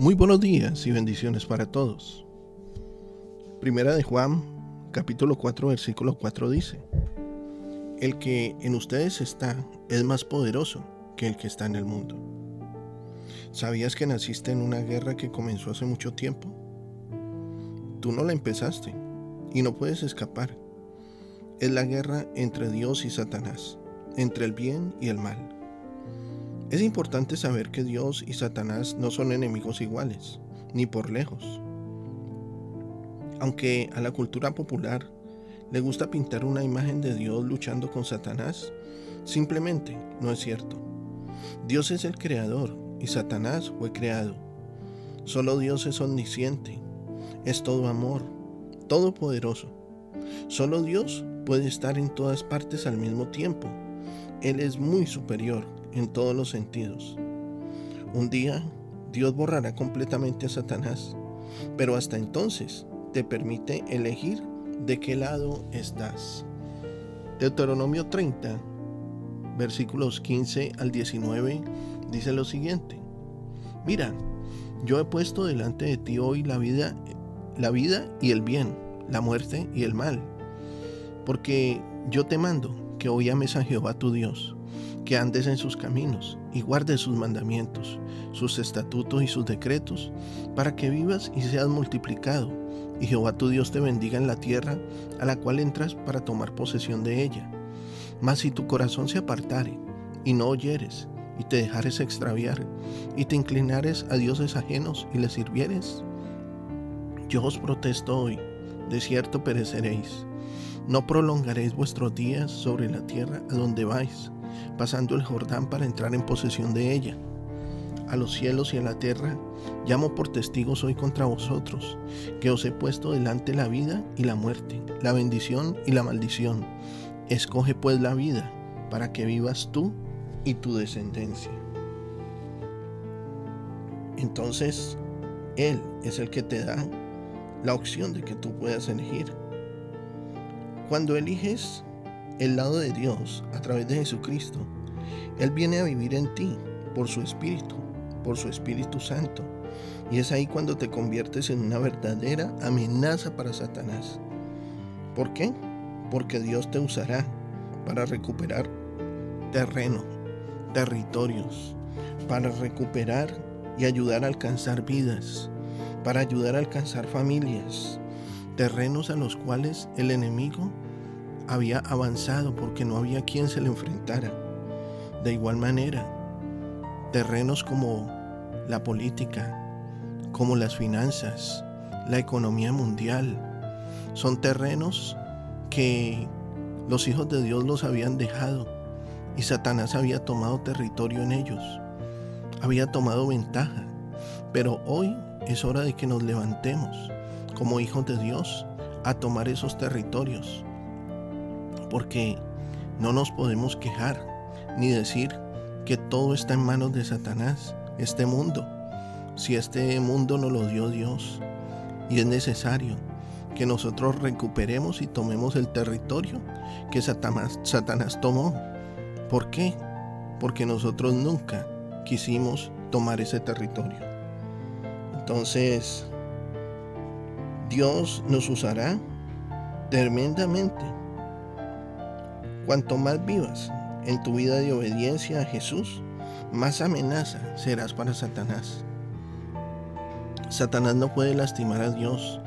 Muy buenos días y bendiciones para todos. Primera de Juan, capítulo 4, versículo 4 dice, El que en ustedes está es más poderoso que el que está en el mundo. ¿Sabías que naciste en una guerra que comenzó hace mucho tiempo? Tú no la empezaste y no puedes escapar. Es la guerra entre Dios y Satanás, entre el bien y el mal es importante saber que Dios y Satanás no son enemigos iguales, ni por lejos. Aunque a la cultura popular le gusta pintar una imagen de Dios luchando con Satanás, simplemente no es cierto. Dios es el creador y Satanás fue creado. Solo Dios es omnisciente, es todo amor, todopoderoso. Solo Dios puede estar en todas partes al mismo tiempo. Él es muy superior en todos los sentidos. Un día Dios borrará completamente a Satanás, pero hasta entonces te permite elegir de qué lado estás. Deuteronomio 30, versículos 15 al 19, dice lo siguiente. Mira, yo he puesto delante de ti hoy la vida, la vida y el bien, la muerte y el mal, porque yo te mando que hoy ames a Jehová tu Dios que andes en sus caminos y guardes sus mandamientos, sus estatutos y sus decretos, para que vivas y seas multiplicado, y Jehová tu Dios te bendiga en la tierra a la cual entras para tomar posesión de ella. Mas si tu corazón se apartare y no oyeres, y te dejares extraviar, y te inclinares a dioses ajenos y les sirvieres, yo os protesto hoy, de cierto pereceréis. No prolongaréis vuestros días sobre la tierra a donde vais pasando el Jordán para entrar en posesión de ella. A los cielos y a la tierra llamo por testigos hoy contra vosotros, que os he puesto delante la vida y la muerte, la bendición y la maldición. Escoge pues la vida, para que vivas tú y tu descendencia. Entonces, Él es el que te da la opción de que tú puedas elegir. Cuando eliges el lado de Dios a través de Jesucristo, Él viene a vivir en ti por su Espíritu, por su Espíritu Santo. Y es ahí cuando te conviertes en una verdadera amenaza para Satanás. ¿Por qué? Porque Dios te usará para recuperar terreno, territorios, para recuperar y ayudar a alcanzar vidas, para ayudar a alcanzar familias, terrenos a los cuales el enemigo había avanzado porque no había quien se le enfrentara. De igual manera, terrenos como la política, como las finanzas, la economía mundial, son terrenos que los hijos de Dios los habían dejado y Satanás había tomado territorio en ellos, había tomado ventaja. Pero hoy es hora de que nos levantemos como hijos de Dios a tomar esos territorios porque no nos podemos quejar ni decir que todo está en manos de Satanás, este mundo. Si este mundo no lo dio Dios y es necesario que nosotros recuperemos y tomemos el territorio que Satanás, Satanás tomó. ¿Por qué? Porque nosotros nunca quisimos tomar ese territorio. Entonces, Dios nos usará tremendamente Cuanto más vivas en tu vida de obediencia a Jesús, más amenaza serás para Satanás. Satanás no puede lastimar a Dios,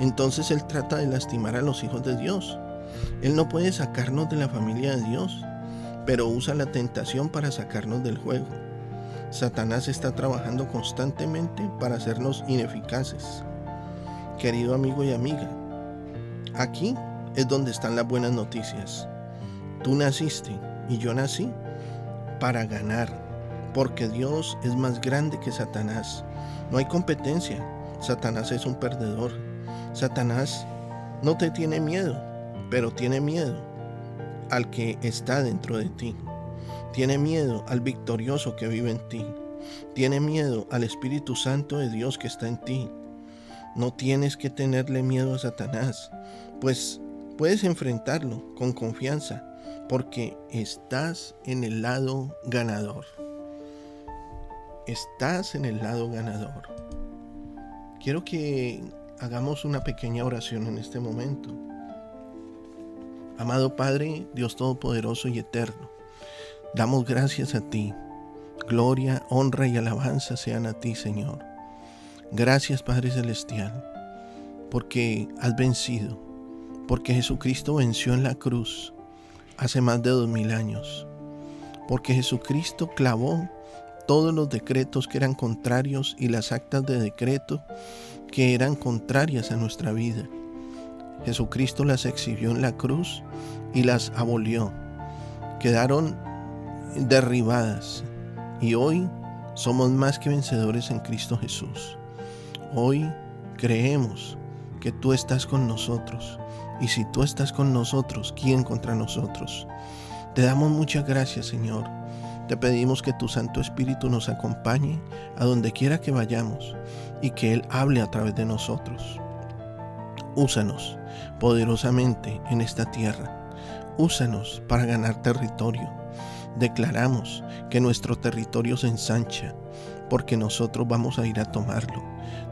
entonces él trata de lastimar a los hijos de Dios. Él no puede sacarnos de la familia de Dios, pero usa la tentación para sacarnos del juego. Satanás está trabajando constantemente para hacernos ineficaces. Querido amigo y amiga, aquí es donde están las buenas noticias. Tú naciste y yo nací para ganar, porque Dios es más grande que Satanás. No hay competencia. Satanás es un perdedor. Satanás no te tiene miedo, pero tiene miedo al que está dentro de ti. Tiene miedo al victorioso que vive en ti. Tiene miedo al Espíritu Santo de Dios que está en ti. No tienes que tenerle miedo a Satanás, pues puedes enfrentarlo con confianza porque estás en el lado ganador. Estás en el lado ganador. Quiero que hagamos una pequeña oración en este momento. Amado Padre, Dios Todopoderoso y Eterno, damos gracias a ti. Gloria, honra y alabanza sean a ti, Señor. Gracias, Padre Celestial, porque has vencido, porque Jesucristo venció en la cruz hace más de dos mil años, porque Jesucristo clavó todos los decretos que eran contrarios y las actas de decreto que eran contrarias a nuestra vida. Jesucristo las exhibió en la cruz y las abolió. Quedaron derribadas y hoy somos más que vencedores en Cristo Jesús. Hoy creemos que tú estás con nosotros y si tú estás con nosotros, ¿quién contra nosotros? Te damos muchas gracias, Señor. Te pedimos que tu Santo Espíritu nos acompañe a donde quiera que vayamos y que Él hable a través de nosotros. Úsanos poderosamente en esta tierra. Úsanos para ganar territorio. Declaramos que nuestro territorio se ensancha porque nosotros vamos a ir a tomarlo.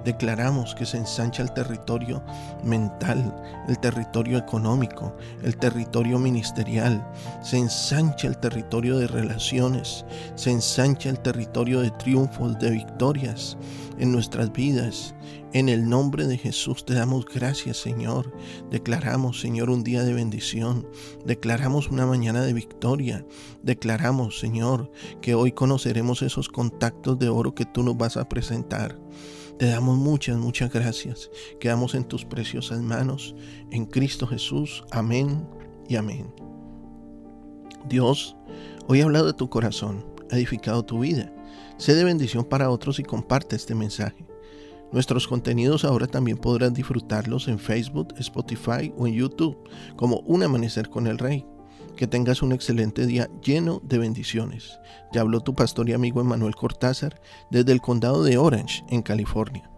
Declaramos que se ensancha el territorio mental, el territorio económico, el territorio ministerial, se ensancha el territorio de relaciones, se ensancha el territorio de triunfos, de victorias en nuestras vidas. En el nombre de Jesús te damos gracias, Señor. Declaramos, Señor, un día de bendición. Declaramos una mañana de victoria. Declaramos, Señor, que hoy conoceremos esos contactos de oro que tú nos vas a presentar. Te damos muchas, muchas gracias. Quedamos en tus preciosas manos. En Cristo Jesús. Amén y amén. Dios, hoy ha hablado de tu corazón, ha edificado tu vida. Sé de bendición para otros y comparte este mensaje. Nuestros contenidos ahora también podrás disfrutarlos en Facebook, Spotify o en YouTube como Un Amanecer con el Rey. Que tengas un excelente día lleno de bendiciones. Ya habló tu pastor y amigo Emanuel Cortázar desde el condado de Orange, en California.